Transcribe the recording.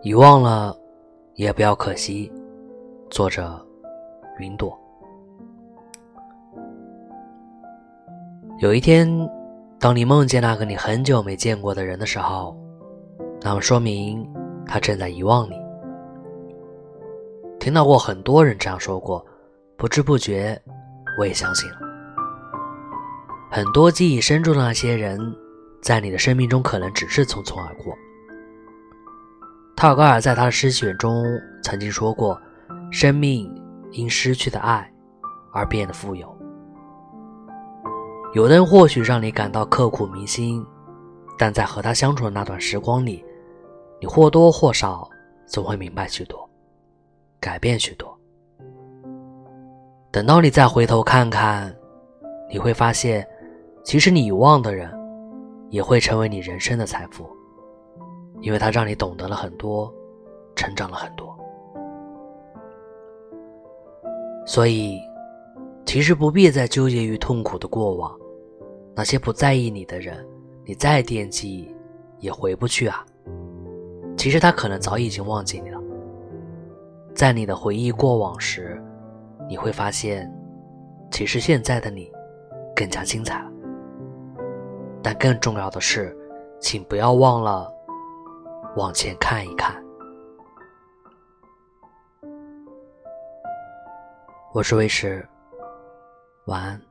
遗忘了，也不要可惜。作者：云朵。有一天，当你梦见那个你很久没见过的人的时候，那么说明他正在遗忘你。听到过很多人这样说过，不知不觉，我也相信了。很多记忆深处的那些人，在你的生命中可能只是匆匆而过。泰戈尔在他的诗选中曾经说过：“生命因失去的爱而变得富有。”有的人或许让你感到刻骨铭心，但在和他相处的那段时光里，你或多或少总会明白许多。改变许多。等到你再回头看看，你会发现，其实你遗忘的人，也会成为你人生的财富，因为他让你懂得了很多，成长了很多。所以，其实不必再纠结于痛苦的过往，那些不在意你的人，你再惦记，也回不去啊。其实他可能早已经忘记你了。在你的回忆过往时，你会发现，其实现在的你更加精彩了。但更重要的是，请不要忘了往前看一看。我是魏石，晚安。